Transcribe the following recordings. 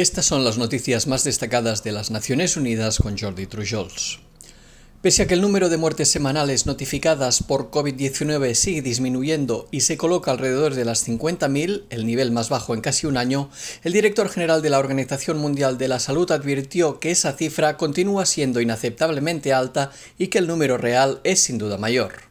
Estas son las noticias más destacadas de las Naciones Unidas con Jordi Trujols. Pese a que el número de muertes semanales notificadas por COVID-19 sigue disminuyendo y se coloca alrededor de las 50.000, el nivel más bajo en casi un año, el director general de la Organización Mundial de la Salud advirtió que esa cifra continúa siendo inaceptablemente alta y que el número real es sin duda mayor.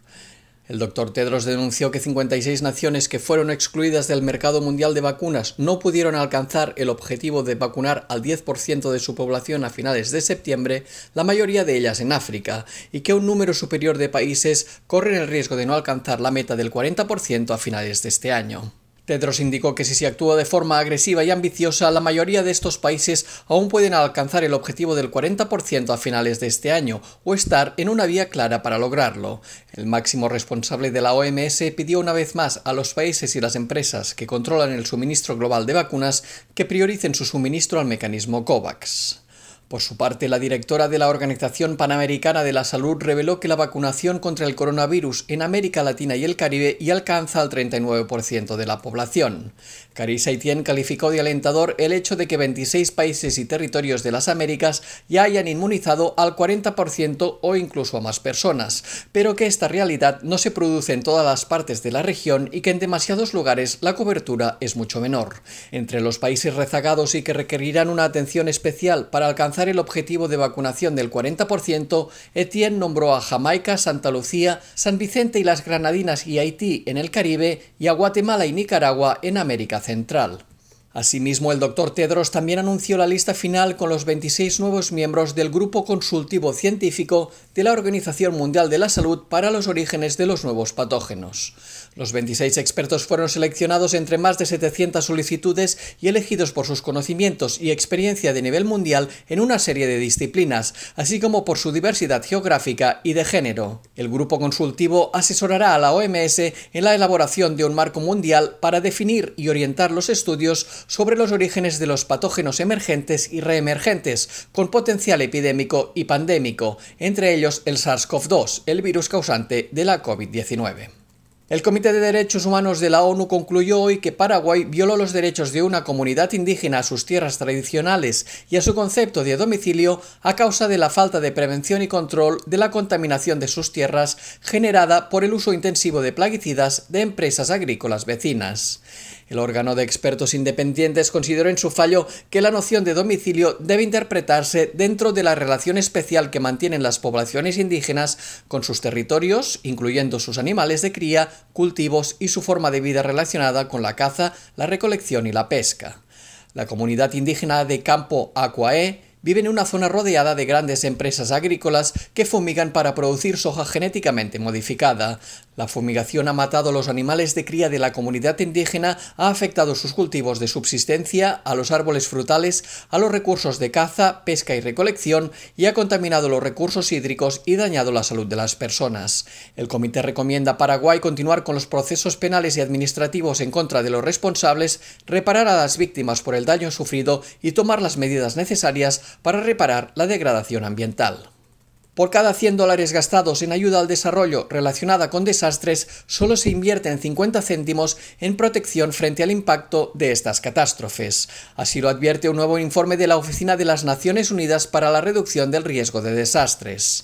El doctor Tedros denunció que 56 naciones que fueron excluidas del mercado mundial de vacunas no pudieron alcanzar el objetivo de vacunar al 10% de su población a finales de septiembre, la mayoría de ellas en África, y que un número superior de países corren el riesgo de no alcanzar la meta del 40% a finales de este año. Tedros indicó que si se actúa de forma agresiva y ambiciosa, la mayoría de estos países aún pueden alcanzar el objetivo del 40% a finales de este año o estar en una vía clara para lograrlo. El máximo responsable de la OMS pidió una vez más a los países y las empresas que controlan el suministro global de vacunas que prioricen su suministro al mecanismo COVAX. Por su parte, la directora de la Organización Panamericana de la Salud reveló que la vacunación contra el coronavirus en América Latina y el Caribe ya alcanza al 39% de la población. Carissa Etienne calificó de alentador el hecho de que 26 países y territorios de las Américas ya hayan inmunizado al 40% o incluso a más personas, pero que esta realidad no se produce en todas las partes de la región y que en demasiados lugares la cobertura es mucho menor. Entre los países rezagados y que requerirán una atención especial para alcanzar el objetivo de vacunación del 40%, Etienne nombró a Jamaica, Santa Lucía, San Vicente y las Granadinas y Haití en el Caribe y a Guatemala y Nicaragua en América Central. Asimismo, el doctor Tedros también anunció la lista final con los 26 nuevos miembros del Grupo Consultivo Científico de la Organización Mundial de la Salud para los orígenes de los nuevos patógenos. Los 26 expertos fueron seleccionados entre más de 700 solicitudes y elegidos por sus conocimientos y experiencia de nivel mundial en una serie de disciplinas, así como por su diversidad geográfica y de género. El grupo consultivo asesorará a la OMS en la elaboración de un marco mundial para definir y orientar los estudios sobre los orígenes de los patógenos emergentes y reemergentes, con potencial epidémico y pandémico, entre ellos el SARS-CoV-2, el virus causante de la COVID-19. El Comité de Derechos Humanos de la ONU concluyó hoy que Paraguay violó los derechos de una comunidad indígena a sus tierras tradicionales y a su concepto de domicilio a causa de la falta de prevención y control de la contaminación de sus tierras generada por el uso intensivo de plaguicidas de empresas agrícolas vecinas. El órgano de expertos independientes consideró en su fallo que la noción de domicilio debe interpretarse dentro de la relación especial que mantienen las poblaciones indígenas con sus territorios, incluyendo sus animales de cría, cultivos y su forma de vida relacionada con la caza, la recolección y la pesca. La comunidad indígena de Campo Aquae vive en una zona rodeada de grandes empresas agrícolas que fumigan para producir soja genéticamente modificada. La fumigación ha matado a los animales de cría de la comunidad indígena, ha afectado sus cultivos de subsistencia, a los árboles frutales, a los recursos de caza, pesca y recolección y ha contaminado los recursos hídricos y dañado la salud de las personas. El comité recomienda a Paraguay continuar con los procesos penales y administrativos en contra de los responsables, reparar a las víctimas por el daño sufrido y tomar las medidas necesarias para reparar la degradación ambiental. Por cada 100 dólares gastados en ayuda al desarrollo relacionada con desastres, solo se invierten 50 céntimos en protección frente al impacto de estas catástrofes. Así lo advierte un nuevo informe de la Oficina de las Naciones Unidas para la Reducción del Riesgo de Desastres.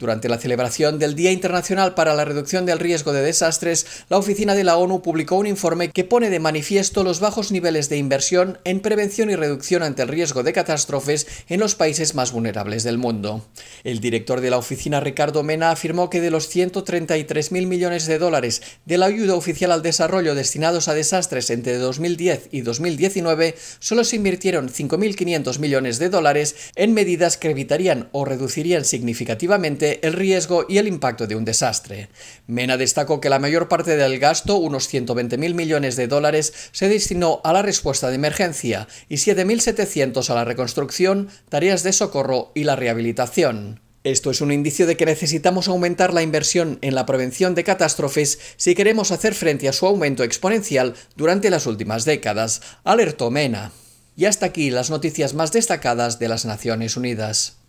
Durante la celebración del Día Internacional para la Reducción del Riesgo de Desastres, la Oficina de la ONU publicó un informe que pone de manifiesto los bajos niveles de inversión en prevención y reducción ante el riesgo de catástrofes en los países más vulnerables del mundo. El director de la oficina, Ricardo Mena, afirmó que de los 133.000 millones de dólares de la ayuda oficial al desarrollo destinados a desastres entre 2010 y 2019, solo se invirtieron 5.500 millones de dólares en medidas que evitarían o reducirían significativamente el riesgo y el impacto de un desastre. Mena destacó que la mayor parte del gasto, unos 120.000 millones de dólares, se destinó a la respuesta de emergencia y 7.700 a la reconstrucción, tareas de socorro y la rehabilitación. Esto es un indicio de que necesitamos aumentar la inversión en la prevención de catástrofes si queremos hacer frente a su aumento exponencial durante las últimas décadas, alertó Mena. Y hasta aquí las noticias más destacadas de las Naciones Unidas.